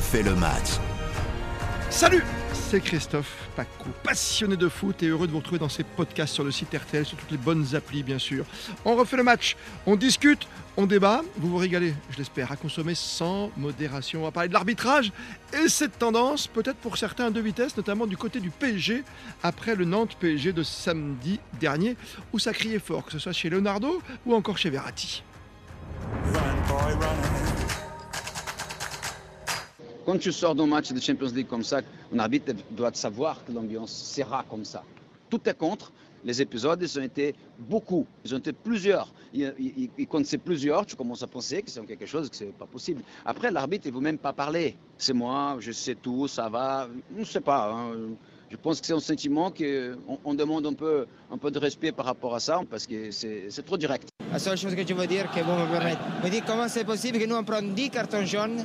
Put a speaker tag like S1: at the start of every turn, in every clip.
S1: refait le match.
S2: Salut c'est Christophe Paco, passionné de foot et heureux de vous retrouver dans ces podcasts sur le site RTL, sur toutes les bonnes applis bien sûr. On refait le match, on discute, on débat, vous vous régalez, je l'espère, à consommer sans modération. On va parler de l'arbitrage et cette tendance, peut-être pour certains de vitesse, notamment du côté du PSG, après le Nantes PSG de samedi dernier, où ça criait fort, que ce soit chez Leonardo ou encore chez Verratti.
S3: Quand tu sors d'un match de Champions League comme ça, un arbitre doit savoir que l'ambiance sera comme ça. Tout est contre. Les épisodes, ils ont été beaucoup, ils ont été plusieurs. Et, quand c'est plusieurs, tu commences à penser que c'est quelque chose que c'est pas possible. Après, l'arbitre, il ne veut même pas parler. C'est moi, je sais tout, ça va. Je ne sais pas. Hein. Je pense que c'est un sentiment qu'on on demande un peu, de respect par rapport à ça, parce que c'est trop direct.
S4: La seule chose que je veux dire, que vous me permettez, me dire comment c'est possible que nous on prenne 10 cartons jaunes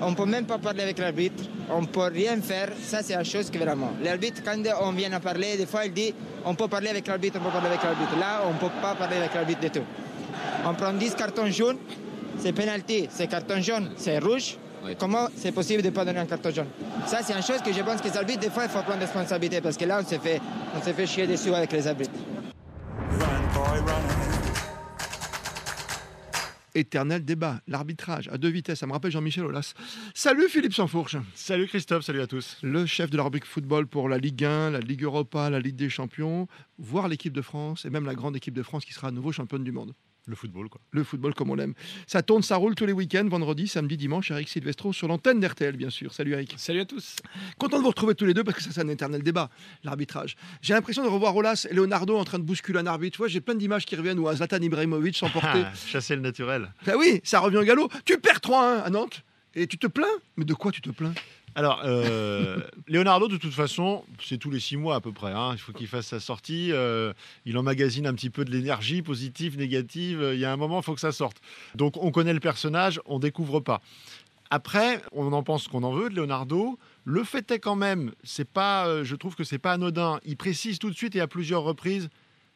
S4: on ne peut même pas parler avec l'arbitre, on ne peut rien faire. Ça, c'est la chose que vraiment. L'arbitre, quand on vient à parler, des fois, il dit on peut parler avec l'arbitre, on peut parler avec l'arbitre. Là, on ne peut pas parler avec l'arbitre du tout. On prend 10 cartons jaunes, c'est pénalité. C'est carton jaune, c'est rouge. Comment c'est possible de ne pas donner un carton jaune? Ça, c'est une chose que je pense que les arbitres, des fois, il faut prendre responsabilité parce que là, on s'est fait, on fait chier dessus avec les arbitres.
S2: Éternel débat, l'arbitrage à deux vitesses. Ça me rappelle Jean-Michel Aulas. Salut Philippe Sansfourche.
S5: Salut Christophe, salut à tous.
S2: Le chef de la rubrique football pour la Ligue 1, la Ligue Europa, la Ligue des Champions, voire l'équipe de France et même la grande équipe de France qui sera à nouveau championne du monde.
S5: Le football, quoi.
S2: Le football comme on l'aime. Ça tourne, ça roule tous les week-ends, vendredi, samedi, dimanche. Eric Silvestro sur l'antenne d'RTL, bien sûr. Salut Eric.
S6: Salut à tous.
S2: Content de vous retrouver tous les deux parce que ça, c'est un éternel débat, l'arbitrage. J'ai l'impression de revoir Olas et Leonardo en train de bousculer un arbitre. Tu vois, j'ai plein d'images qui reviennent où Zlatan Ibrahimovic s'emportait.
S5: Ah, chasser le naturel.
S2: Ben oui, ça revient au galop. Tu perds 3-1 à Nantes et tu te plains? Mais de quoi tu te plains?
S5: Alors, euh, Leonardo, de toute façon, c'est tous les six mois à peu près. Hein. Il faut qu'il fasse sa sortie. Euh, il emmagasine un petit peu de l'énergie, positive, négative. Il y a un moment, il faut que ça sorte. Donc, on connaît le personnage, on découvre pas. Après, on en pense qu'on en veut de Leonardo. Le fait est quand même, c'est pas, euh, je trouve que c'est pas anodin. Il précise tout de suite et à plusieurs reprises.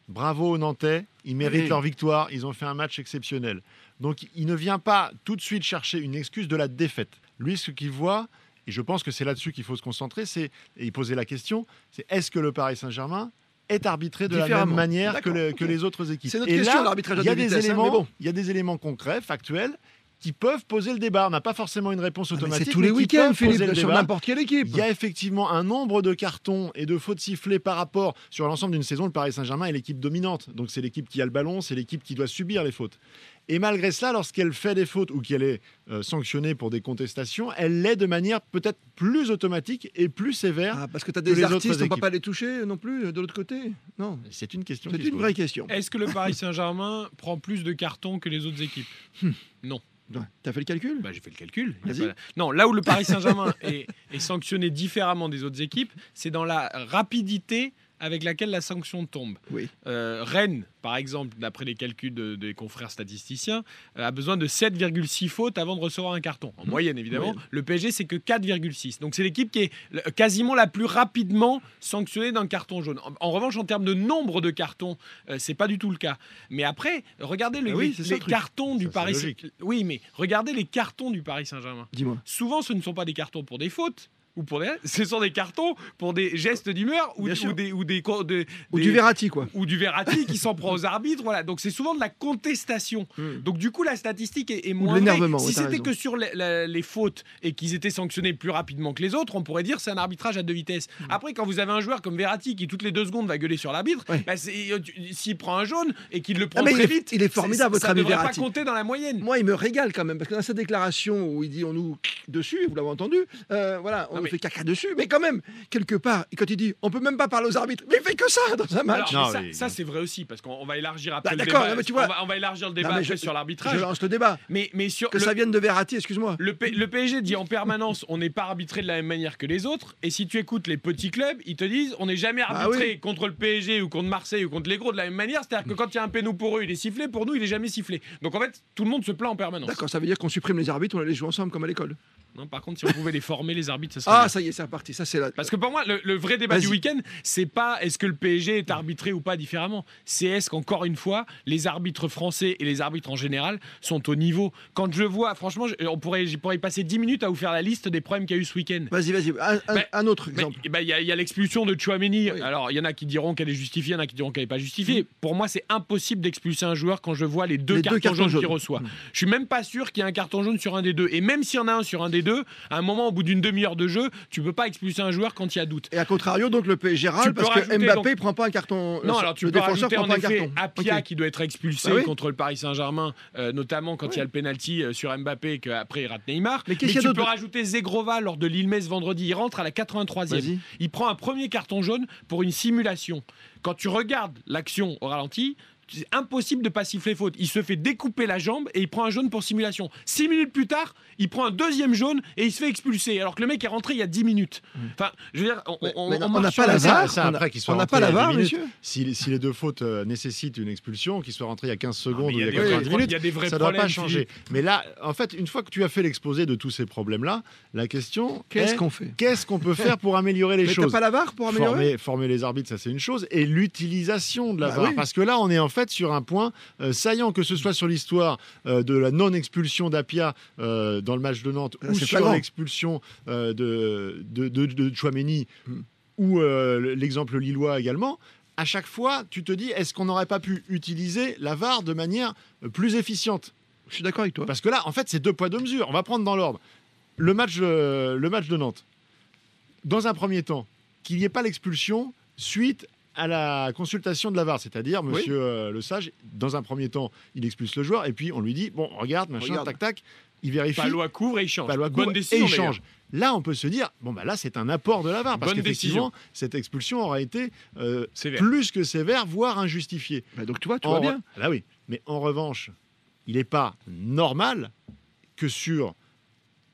S5: Bravo aux Nantais, ils méritent leur victoire, ils ont fait un match exceptionnel. Donc il ne vient pas tout de suite chercher une excuse de la défaite. Lui, ce qu'il voit, et je pense que c'est là-dessus qu'il faut se concentrer, c'est et poser la question, c'est est-ce que le Paris Saint-Germain est arbitré de la même manière que, les autres équipes?
S2: C'est notre question, l'arbitrage Il y a des hein, éléments,
S5: il y a des éléments concrets, factuels, qui peuvent poser le débat. On n'a pas forcément une réponse
S2: ah,
S5: automatique.
S2: c'est tous les week-ends, Philippe, sur n'importe quelle équipe.
S5: Il y a effectivement un nombre de cartons et de fautes sifflées par rapport sur l'ensemble d'une saison. Le Paris Saint-Germain est l'équipe dominante. Donc c'est l'équipe qui a le ballon, c'est l'équipe qui doit subir les fautes. Et malgré cela, lorsqu'elle fait des fautes ou qu'elle est euh, sanctionnée pour des contestations, elle l'est de manière peut-être plus automatique et plus sévère.
S2: Ah, parce que tu as des artistes, on ne peut pas les toucher non plus de l'autre côté Non.
S5: C'est une question.
S2: C'est une vraie question.
S6: Est-ce que le Paris Saint-Germain prend plus de cartons que les autres équipes? Hmm. Non.
S2: T'as fait le calcul?
S6: Bah, J'ai fait le calcul. Non, là où le Paris Saint-Germain est, est, sanctionné différemment des autres équipes, c'est dans la rapidité avec laquelle la sanction tombe.
S2: Oui.
S6: Euh, Rennes, par exemple, d'après les calculs des confrères statisticiens, euh, a besoin de 7,6 fautes avant de recevoir un carton. En mmh. moyenne, évidemment. Le PSG, c'est que 4,6. Donc c'est l'équipe qui est quasiment la plus rapidement sanctionnée d'un carton jaune. En, revanche, en termes de nombre de cartons, euh, c'est pas du tout le cas. Mais après, regardez le,
S2: ah
S6: les cartons du Paris. Saint-Germain. Oui, mais regardez les cartons du Paris Saint-Germain. Souvent, ce ne sont pas des cartons pour des fautes, ou pour des... ce sont des cartons pour des gestes d'humeur ou, ou, des ou des,
S2: ou du Verratti quoi.
S6: ou du Verratti qui s'en prend aux arbitres voilà. Donc c'est souvent de la contestation. Hmm. donc du coup la statistique est, est moins si c'était que sur les, fautes et qu'ils étaient sanctionnés plus rapidement que les autres on pourrait dire c'est un arbitrage à deux vitesses. Hmm. après quand vous avez un joueur comme Verratti qui toutes les deux secondes va gueuler sur l'arbitre bah, euh, s'il prend un jaune et qu'il le prend très vite
S2: il est formidable votre ami
S6: Verratti ça ne pas compter dans la moyenne.
S2: Moi il me régale quand même parce que dans sa déclaration où il dit on nous dessus vous l'avez entendu euh, voilà on fait caca dessus, mais quand même, quelque part, et quand il dit on peut même pas parler aux arbitres, mais il fait que ça dans un match.
S6: ça, c'est vrai aussi, parce qu'on va élargir après bah, le débat. Mais tu vois, on, va, élargir le débat sur l'arbitrage.
S2: Je lance le débat.
S6: Mais, mais sur
S2: que ça vienne de Verratti, excuse-moi.
S6: Le, le, PSG dit en permanence on n'est pas arbitré de la même manière que les autres, et si tu écoutes les petits clubs, ils te disent on n'est jamais bah arbitré contre le PSG ou contre Marseille ou contre les gros de la même manière. C'est-à-dire que quand il y a un pénou pour eux, il est sifflé, pour nous, il est jamais sifflé. Donc en fait, tout le monde se plaint en permanence.
S2: D'accord, ça veut dire qu'on supprime les arbitres, on les joue ensemble comme à l'école.
S6: Non, par contre, si on pouvait les former, les arbitres, ça serait
S2: Ah, ça y est, c'est reparti. Ça, c'est la.
S6: Parce que pour moi, le, le vrai débat du week-end, c'est pas est-ce que le PSG est arbitré ou pas différemment. C'est est-ce qu'encore une fois, les arbitres français et les arbitres en général sont au niveau. Quand je vois, franchement, je- on pourrait, je pourrais passer 10 minutes à vous faire la liste des problèmes qu'il y a eu ce week-end.
S2: Vas-y, vas-y. Un, autre exemple.
S6: ben, Il y a, il y a l'expulsion de Chouameni.
S2: Oui.
S6: Alors, il y en a qui diront qu'elle est justifiée, il y en a qui diront qu'elle n'est pas justifiée. Pour moi, c'est impossible d'expulser un joueur quand je vois les deux
S2: Les deux
S6: cartons jaunes qu'il reçoit.
S2: Mm.
S6: Je suis même pas sûr qu'il y ait un carton jaune sur un des deux. Et même s'il y en a un sur un des deux, à un moment, au bout d'une demi-heure de jeu, tu peux pas expulser un joueur quand il y a doute.
S2: Et à contrario, donc le PSG râle parce que
S6: rajouter,
S2: Mbappé
S6: donc-
S2: prend pas un carton.
S6: Non,
S2: le-
S6: alors tu
S2: le
S6: peux
S2: défenseur prend
S6: en
S2: pas un carton.
S6: Apia qui doit être expulsé
S2: Bah oui.
S6: contre le Paris Saint-Germain, euh, notamment quand il y a le penalty euh, sur Mbappé et qu'après il rate Neymar.
S2: Mais a
S6: tu peux rajouter Zegrova lors de l'Ilmez vendredi. Il rentre à la 83e.
S2: Vas-y.
S6: Il prend un premier carton jaune pour une simulation. Quand tu regardes l'action au ralenti, impossible de pas siffler faute. Il se fait découper la jambe et il prend un jaune pour simulation. Six minutes plus tard, il prend un deuxième jaune et il se fait expulser. Alors que le mec est rentré il y a 10 minutes. Enfin, je veux dire, on,
S2: n'a pas la VAR. on
S5: qu'il
S2: n'a pas la VAR,
S5: 10 minutes.
S2: monsieur.
S5: Si, si les deux fautes euh, nécessitent une expulsion, qui soit rentré il y a 15
S6: Ah,
S5: secondes ou il y a
S6: des
S5: 90
S6: vrais-
S5: minutes,
S6: il y a des vrais
S5: ça ne doit pas changer. Mais là, en fait, une fois que tu as fait l'exposé de tous ces problèmes-là, la question
S2: Qu'est-ce
S5: est
S2: qu'on fait
S5: qu'est-ce qu'on peut faire pour améliorer les
S2: Mais t'as
S5: choses
S2: pas la VAR pour améliorer
S5: Former, former les arbitres, ça c'est une chose, et l'utilisation de la
S2: Bah
S5: VAR.
S2: oui.
S5: Parce que là, on est en fait sur un point euh, saillant, que ce soit sur l'histoire euh, de la non-expulsion d'Apia euh, dans le match de Nantes,
S2: Là,
S5: ou sur l'expulsion de, de, de, de Chouameni,
S2: Hmm.
S5: ou l'exemple lillois également. À chaque fois, tu te dis, est-ce qu'on n'aurait pas pu utiliser la VAR de manière plus efficiente?
S2: Je suis d'accord avec toi.
S5: parce que là, en fait, c'est deux poids, deux mesures. On va prendre dans l'ordre. Le match, le match de Nantes. Dans un premier temps, qu'il n'y ait pas l'expulsion suite à la consultation de la VAR, c'est-à-dire. Monsieur euh, Le Sage, dans un premier temps, il expulse le joueur et puis on lui dit bon, regarde, machin,
S2: Regarde.
S5: tac, tac, il vérifie,
S6: Palois couvre et il change.
S5: Palois
S6: Bonne
S5: court,
S6: décision.
S5: et il
S6: d'ailleurs.
S5: change. Là, on peut se dire bon bah là, c'est un apport de la VAR parce
S6: Bonne
S5: qu'effectivement, cette expulsion aurait été euh,
S6: Sévère.
S5: plus que sévère, voire injustifiée.
S2: Bah, donc tu vois, tout
S5: En
S2: va
S5: re-
S2: bien.
S5: Là oui. Mais en revanche, il n'est pas normal que sur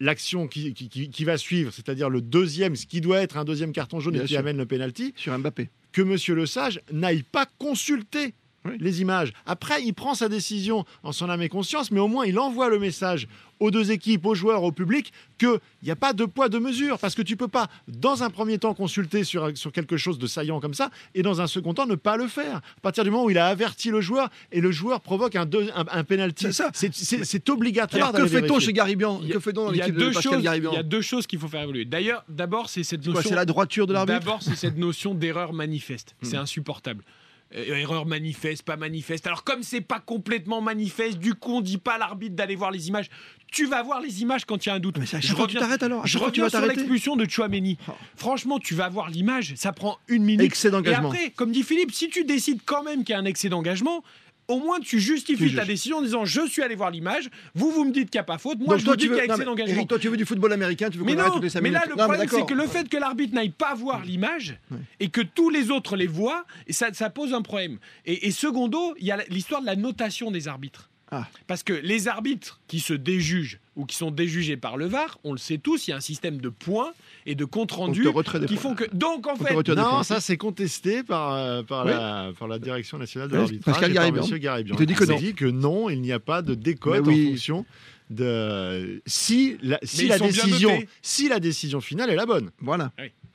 S5: l'action qui, qui- qui- qui va suivre, c'est-à-dire le deuxième, ce qui doit être un deuxième carton jaune
S2: Bien
S5: et qui
S2: sûr.
S5: amène le penalty,
S2: Sur Mbappé.
S5: Que Monsieur Le Sage n'aille pas consulter
S2: Oui.
S5: les images. Après, il prend sa décision en son âme et conscience, mais au moins il envoie le message aux deux équipes, aux joueurs, au public, qu'il n'y a pas de poids, de mesure, parce que tu peux pas, dans un premier temps, consulter sur, sur quelque chose de saillant comme ça, et dans un second temps, ne pas le faire. À partir du moment où il a averti le joueur, et le joueur provoque un, deux- un, un penalty,
S2: C'est
S5: c'est c'est- c'est obligatoire
S2: Alors que fait-on chez Garibian
S6: Il y a-
S2: Que fait-on dans
S6: Il y, a
S2: l'équipe de
S6: deux
S2: Pascal
S6: choses, il y a deux choses qu'il faut faire évoluer. D'ailleurs, d'abord, c'est cette
S2: C'est
S6: notion.
S2: C'est la droiture de l'arbitre
S6: D'abord, c'est cette notion d'erreur manifeste. C'est
S2: Hmm.
S6: insupportable. Euh, erreur manifeste, pas manifeste. Alors, comme c'est pas complètement manifeste, du coup, on dit pas à l'arbitre d'aller voir les images. Tu vas voir les images quand il y a un doute.
S2: Mais à
S6: Je
S2: tu
S6: reviens-
S2: t'arrêtes alors.
S6: Je
S2: tu
S6: reviens
S2: vas
S6: sur l'expulsion de Chouameni.
S2: Oh.
S6: Franchement, tu vas voir l'image, ça prend une minute.
S2: Excès
S6: Et
S2: d'engagement.
S6: après, comme dit Philippe, si tu décides quand même qu'il y a un excès d'engagement, au moins tu justifies
S2: Tu
S6: ta
S2: juges.
S6: décision en disant je suis allé voir l'image, vous vous me dites qu'il n'y a pas faute, moi
S2: Donc
S6: je vous dis qu'il y a excès d'engagement.
S2: Toi, tu veux du football américain, tu veux qu'on arrête toutes les 5
S6: mais
S2: minutes.
S6: là le
S2: Non,
S6: problème c'est que le fait que l'arbitre n'aille pas voir l'image et que tous les autres les voient, ça pose un problème. Et, et secondo, il y a l'histoire de la notation des arbitres.
S2: Ah.
S6: Parce que les arbitres qui se déjugent ou qui sont déjugés par le VAR, on le sait tous, il y a un système de points et de compte rendu qui font que. Donc en fait,
S5: Non,
S2: points.
S5: ça c'est contesté par, euh, par,
S2: Oui.
S5: la, par la direction nationale de
S2: Oui,
S5: l'arbitrage.
S2: Pascal
S5: et par
S2: Garibian.
S5: Monsieur Garibian.
S2: Il te dit que
S5: dit que non, il n'y a pas de décote
S2: oui.
S5: en fonction de si la, si décision si la décision finale est la bonne.
S2: Voilà.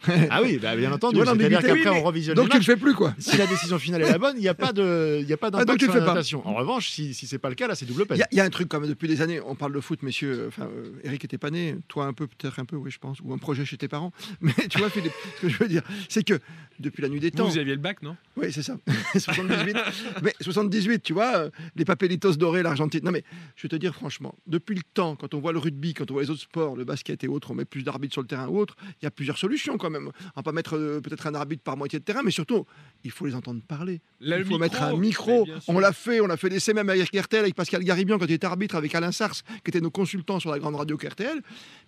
S5: Ah oui, bah, bien entendu. C'est-à-dire qu'après
S6: Oui,
S5: on revisionne
S2: Donc
S5: les
S2: tu le fais plus, quoi.
S5: Si la décision finale est la bonne, il n'y a pas de, il y a pas
S2: Ah,
S5: d'impact sur la notation. En revanche, si, si c'est pas le cas, là, c'est double peine.
S2: Il y, a- il y a un truc quand même depuis des années. On parle de foot, messieurs. Enfin, euh, Eric était pas né. Toi un peu, peut-être un peu, oui, je pense, ou un projet chez tes parents. Mais tu vois, Philippe, ce que je veux dire, c'est que depuis la nuit des temps.
S6: vous aviez le bac, non?
S2: Oui, c'est ça. 78. Mais 78, tu vois, euh, les papelitos dorés, l'Argentine. Non, mais je vais te dire franchement, depuis le temps, quand on voit le rugby, quand on voit les autres sports, le basket et autres, on met plus d'arbitres sur le terrain ou autre, il y a plusieurs solutions quand même. On va pas mettre euh, peut-être un arbitre par moitié de terrain, mais surtout, il faut les entendre parler.
S6: Là,
S2: il faut mettre un micro. On l'a fait, on a fait l'essai même avec RTL, avec Pascal Garibian quand il était arbitre, avec Alain Sars, qui était nos consultants sur la grande radio RTL.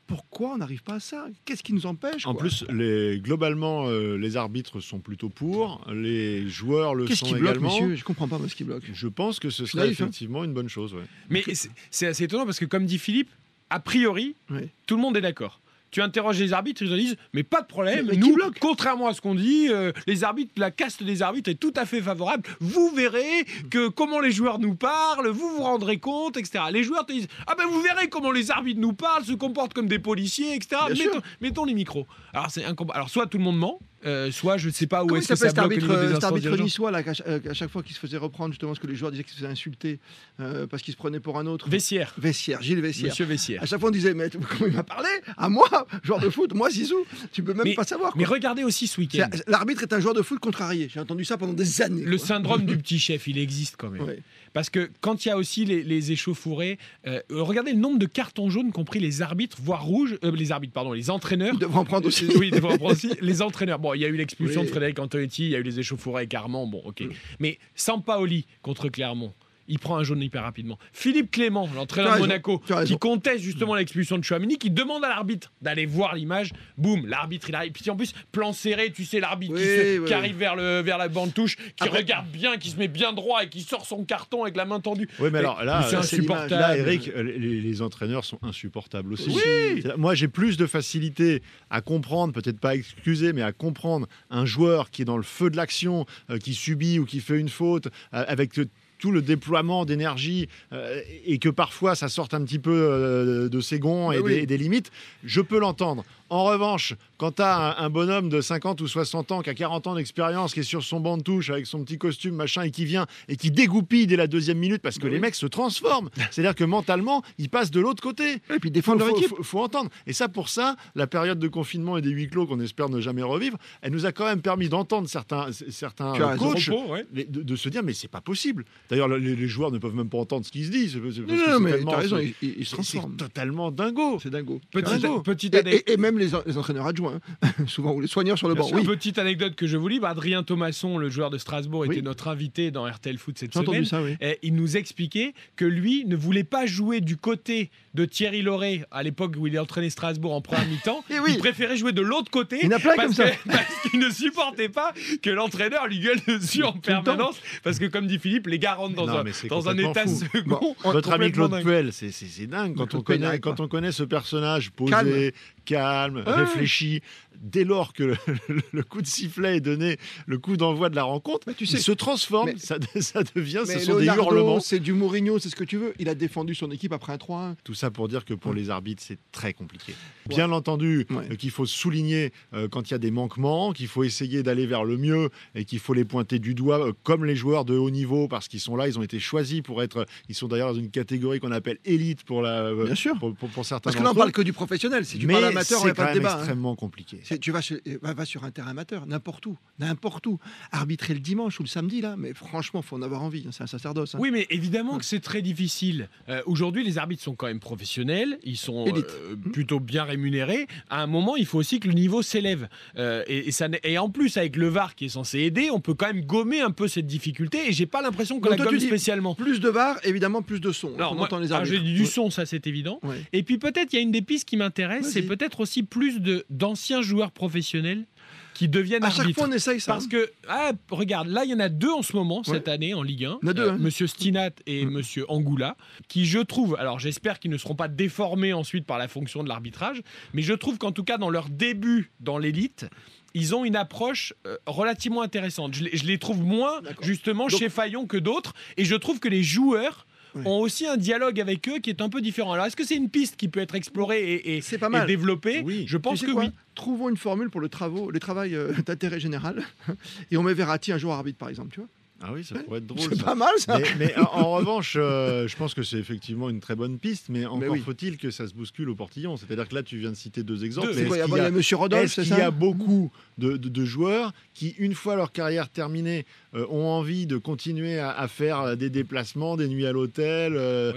S2: Pourquoi on n'arrive pas à ça? Qu'est-ce qui nous empêche
S5: En
S2: quoi
S5: plus, les, globalement, euh, les arbitres sont plutôt pour, les joueurs le sont
S2: qui bloque,
S5: également.
S2: monsieur? Je comprends pas moi ce qui bloque.
S5: Je pense que ce serait
S2: naïf, hein.
S5: effectivement une bonne chose. ouais.
S6: Mais c'est- c'est assez étonnant parce que, comme dit Philippe, a priori,
S2: Oui.
S6: tout le monde est d'accord. Tu interroges les arbitres, ils te disent mais pas de problème.
S2: Mais-
S6: nous, contrairement à ce qu'on dit, euh, les arbitres, la caste des arbitres est tout à fait favorable. Vous verrez que comment les joueurs nous parlent, vous vous rendrez compte, etc. Les joueurs te disent ah ben vous verrez comment les arbitres nous parlent, se comportent comme des policiers, etc. Mettons, mettons les micros. Alors c'est Alors soit tout le monde ment, euh, soit je ne sais pas où est-ce que ça
S2: cet
S6: bloque
S2: arbitre,
S6: des
S2: euh, cet arbitre niçois là, ch- euh, chaque fois qu'il se faisait reprendre justement ce que les joueurs disaient qu'il se faisait insulter euh, parce qu'il se prenait pour un autre
S6: Vessière.
S2: Vessière, Gilles Vessière.
S6: Monsieur Vessière.
S2: À chaque fois on disait mais comment il m'a parlé? À moi, joueur de foot, moi Zizou, tu peux même
S6: Mais-
S2: pas savoir. quoi.
S6: Mais regardez aussi ce week-end.
S2: L'arbitre est un joueur de foot contrarié. J'ai entendu ça pendant des années.
S6: Le
S2: quoi.
S6: syndrome du petit chef, il existe quand même.
S2: Ouais.
S6: Parce que quand il y a aussi les, les échauffourées, euh, regardez le nombre de cartons jaunes qu'ont pris les arbitres, voire rouges, euh, les arbitres, pardon, les entraîneurs.
S2: Il devrait en prendre aussi.
S6: oui, il devrait en prendre aussi. Les entraîneurs. Bon, il y a eu l'expulsion
S2: Oui.
S6: de Frédéric Antonetti, il y a eu les échauffourées avec Armand, bon, ok.
S2: Mm.
S6: Mais Sampaoli contre Clermont. Il prend un jaune hyper rapidement. Philippe Clément, l'entraîneur de Monaco, qui conteste justement l'expulsion de Chouamini, qui demande à l'arbitre d'aller voir l'image. Boum, l'arbitre il arrive. Puis en plus, plan serré, tu sais, l'arbitre qui,
S2: Oui,
S6: se-
S2: oui.
S6: qui arrive vers, le, vers la bande touche, qui
S2: Après-
S6: regarde bien, qui se met bien droit et qui sort son carton avec la main tendue.
S5: Oui, mais alors là,
S6: c'est insupportable.
S5: Là, Eric, euh, les, les entraîneurs sont insupportables aussi.
S2: Oui.
S5: Moi, j'ai plus de facilité à comprendre, peut-être pas excuser, mais à comprendre un joueur qui est dans le feu de l'action, euh, qui subit ou qui fait une faute, euh, avec euh, tout le déploiement d'énergie euh, et que parfois ça sorte un petit peu euh, de ses gonds et, des limites, je peux l'entendre. En revanche, quand tu as un, un bonhomme de 50 ou 60 ans qui a 40 ans d'expérience, qui est sur son banc de touche avec son petit costume, machin, et qui vient et qui dégoupille dès la deuxième minute parce que
S2: Oui.
S5: les mecs se transforment. C'est-à-dire que mentalement, ils passent de l'autre côté.
S2: Et puis défendre leur
S5: faut-
S2: équipe.
S5: faut- faut entendre. Et ça, pour ça, la période de confinement et des huis clos qu'on espère ne jamais revivre, elle nous a quand même permis d'entendre certains, certains
S2: as
S5: coachs
S6: Repos, ouais.
S5: les- de, de se dire mais c'est pas possible. D'ailleurs, les, les joueurs ne peuvent même pas entendre ce qui se dit. c'est- c'est-
S2: Non, non, mais t'as raison,
S5: c'est-
S2: il, il- il se
S5: c'est-
S2: transforme.
S5: C'est totalement dingo.
S2: C'est dingo.
S6: Petite,
S5: Dingo.
S6: petite anecdote.
S2: et- et même les, en- les entraîneurs adjoints, hein. souvent, ou les soigneurs sur le
S6: Bien
S2: banc.
S6: sûr.
S2: Oui,
S6: Petite anecdote que je vous livre, Adrien Thomasson, le joueur de Strasbourg,
S2: Oui.
S6: était notre invité dans RTL Foot cette semaine.
S2: ça, oui.
S6: Et il nous expliquait que lui ne voulait pas jouer du côté de Thierry Lauré à l'époque où il entraînait Strasbourg en première mi-temps.
S2: Eh oui.
S6: Il préférait jouer de l'autre côté
S2: Il y en a plein
S6: parce qu'il ne supportait pas que l'entraîneur lui gueule dessus en permanence. Parce que comme dit Philippe, les gars rentrent dans,
S5: Non,
S6: un, dans un état
S5: fou.
S6: second.
S2: Bon,
S5: ami Claude
S6: dingue.
S5: Puel, c'est c'est- c'est dingue quand, on connaît, quand on connaît ce personnage posé,
S2: Calme.
S5: réfléchi. Dès lors que le, le coup de sifflet est donné, le coup d'envoi de la rencontre,
S2: Mais tu sais-
S5: il se transforme,
S2: mais-
S5: ça, ça devient, ce sont des hurlements.
S2: c'est du Mourinho, c'est ce que tu veux. Il a défendu son équipe après un 3-1.
S5: Tout ça pour dire que pour
S2: Ouais.
S5: les arbitres, c'est très compliqué. Bien entendu,
S2: Ouais.
S5: euh, qu'il faut souligner euh, quand il y a des manquements, qu'il faut essayer d'aller vers le mieux et qu'il faut les pointer du doigt, euh, comme les joueurs de haut niveau, parce qu'ils sont là, ils ont été choisis pour être. Ils sont d'ailleurs dans une catégorie qu'on appelle élite pour, la, euh,
S2: Bien sûr.
S5: pour, pour- pour certains
S2: Parce que là, on
S5: d'entre
S2: parle que du professionnel. Si tu
S5: Mais
S2: parles amateur, on
S5: c'est
S2: n'a pas
S5: quand
S2: de
S5: même
S2: débat. hein.
S5: extrêmement compliqué.
S2: Tu vas, chez- va, va sur un terrain amateur, n'importe où, n'importe où. Arbitrer le dimanche ou le samedi, là, mais franchement, faut en avoir envie. hein, C'est un sacerdoce. hein.
S6: Oui, mais évidemment que c'est très difficile. Euh, Aujourd'hui, les arbitres sont quand même professionnels, ils sont euh, plutôt bien rémunérés. À un moment, il faut aussi que le niveau s'élève. Euh, et, et ça, n'est- et en plus, avec le VAR qui est censé aider, on peut quand même gommer un peu cette difficulté. Et j'ai pas l'impression qu'on la gomme spécialement.
S2: Plus de VAR, évidemment, plus de son.
S6: Alors,
S2: on
S6: moi,
S2: entend les
S6: ah,
S2: arbitres.
S6: j'ai dit du son, ça c'est évident.
S2: Ouais.
S6: Et puis peut-être il y a une des pistes qui m'intéresse, c'est
S2: Vas-y.
S6: Peut-être aussi plus de d'anciens joueurs professionnels qui deviennent
S2: À chaque fois, on essaye ça.
S6: Parce que, ah, regarde, là, il y en a deux en ce moment, cette année, en Ligue 1.
S2: Il y en a deux, hein.
S6: Monsieur Stinat et
S2: Mm.
S6: Monsieur Angoula, qui, je trouve, alors j'espère qu'ils ne seront pas déformés ensuite par la fonction de l'arbitrage, mais je trouve qu'en tout cas, dans leur début dans l'élite, ils ont une approche euh, relativement intéressante. Je les, trouve moins, justement,
S2: Donc-
S6: chez Fayon que d'autres, et je trouve que les joueurs
S2: Ouais.
S6: ont aussi un dialogue avec eux qui est un peu différent. Alors, est-ce que c'est une piste qui peut être explorée et, et-
S2: C'est pas
S6: et
S2: mal.
S6: développée?
S5: Oui.
S6: Je pense
S2: Tu sais
S6: que oui.
S2: Trouvons une formule pour le, travaux, le travail euh, d'intérêt général et on met Verratti un jour arbitre, par exemple. Tu vois
S5: Ah oui, ça pourrait être drôle.
S2: C'est pas mal, ça.
S5: Mais, mais en, en revanche, euh, je pense que c'est effectivement une très bonne piste, mais encore
S2: oui.
S5: faut-il que ça se bouscule au portillon. C'est-à-dire que là, tu viens de citer deux exemples.
S6: Deux.
S5: mais
S2: C'est quoi, Il y a, y a Monsieur Rodolphe,
S5: Est-ce
S2: c'est
S5: qu'il
S2: ça
S5: y a beaucoup de, de- de joueurs qui, une fois leur carrière terminée, euh, ont envie de continuer à, à faire des déplacements, des nuits à l'hôtel euh,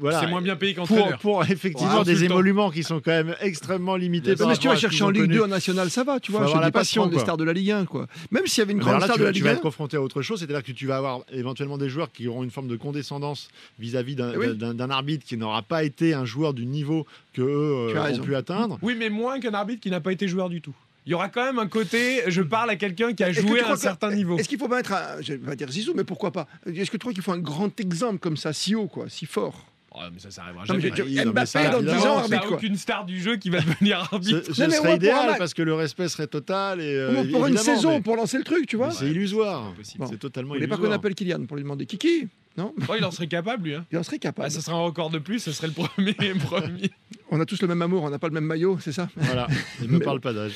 S5: voilà,
S6: C'est moins bien payé
S5: pour,
S6: qu'entraîneur.
S5: pour effectivement des émoluments qui sont quand même extrêmement limités.
S2: Mais si tu vas chercher en Ligue
S5: connu.
S2: 2 en national, ça va, tu vois. Je
S5: la passion, quoi.
S2: stars de la Ligue 1, quoi. Même s'il y avait une grande star
S5: tu,
S2: de
S5: vas-
S2: la
S5: tu
S2: Ligue
S5: vas
S2: 1.
S5: être confronté à autre chose, c'est-à-dire que tu vas avoir éventuellement des joueurs qui auront une forme de condescendance vis-à-vis d'un
S2: oui.
S5: d'un- d'un arbitre qui n'aura pas été un joueur du niveau que eux euh, ont pu atteindre.
S6: Oui, mais moins qu'un arbitre qui n'a pas été joueur du tout. Il y aura quand même un côté, je parle à quelqu'un qui a joué à un
S2: que-
S6: certain niveau.
S2: Est-ce qu'il faut pas être, un, je vais pas dire Zizou, mais pourquoi pas? Est-ce que tu crois qu'il faut un grand exemple comme ça, si haut, quoi, si fort?
S6: Oh, mais ça, ça arrivera
S2: Non, mais
S6: jamais.
S5: non,
S2: Mbappé dans 10
S5: évidemment,
S2: ans,
S5: ça-
S6: Il n'y
S2: arbitre
S6: aucune star du jeu qui va devenir
S5: Ce,
S6: arbitre.
S5: ce
S2: Non, mais on va
S5: serait
S2: un
S5: idéal parce que le respect serait total. Et, euh,
S2: Pour une saison,
S5: mais-
S2: pour lancer le truc, tu vois.
S5: C'est illusoire.
S6: Impossible.
S2: Bon.
S5: C'est totalement
S2: voulez pas qu'on
S5: illusoire.
S2: appelle Kylian pour lui demander Kiki Non
S6: Oh, il en serait capable, lui. hein.
S2: Il en serait capable.
S6: Ah, ça serait un record de plus, ça serait le premier. premier.
S2: On a tous le même amour, on n'a pas le même maillot, c'est ça
S5: Voilà, il me parle pas d'âge.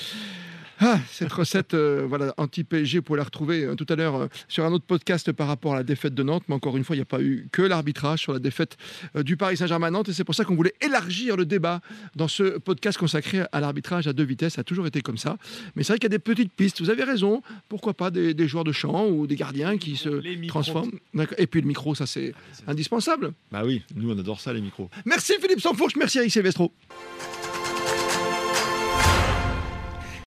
S2: Ah, cette recette euh, voilà, anti-PSG, vous pouvez la retrouver euh, tout à l'heure euh, sur un autre podcast par rapport à la défaite de Nantes. Mais encore une fois, il n'y a pas eu que l'arbitrage sur la défaite euh, du Paris Saint-Germain à Nantes. Et c'est pour ça qu'on voulait élargir le débat dans ce podcast consacré à l'arbitrage à deux vitesses. Ça a toujours été comme ça. Mais c'est vrai qu'il y a des petites pistes. Vous avez raison. Pourquoi pas des, des joueurs de champ ou des gardiens qui se
S6: Les
S2: transforment. Et puis le micro, ça c'est indispensable.
S5: Bah oui, nous on adore ça les micros.
S2: Merci Philippe Sanfourche, merci Eric Silvestro.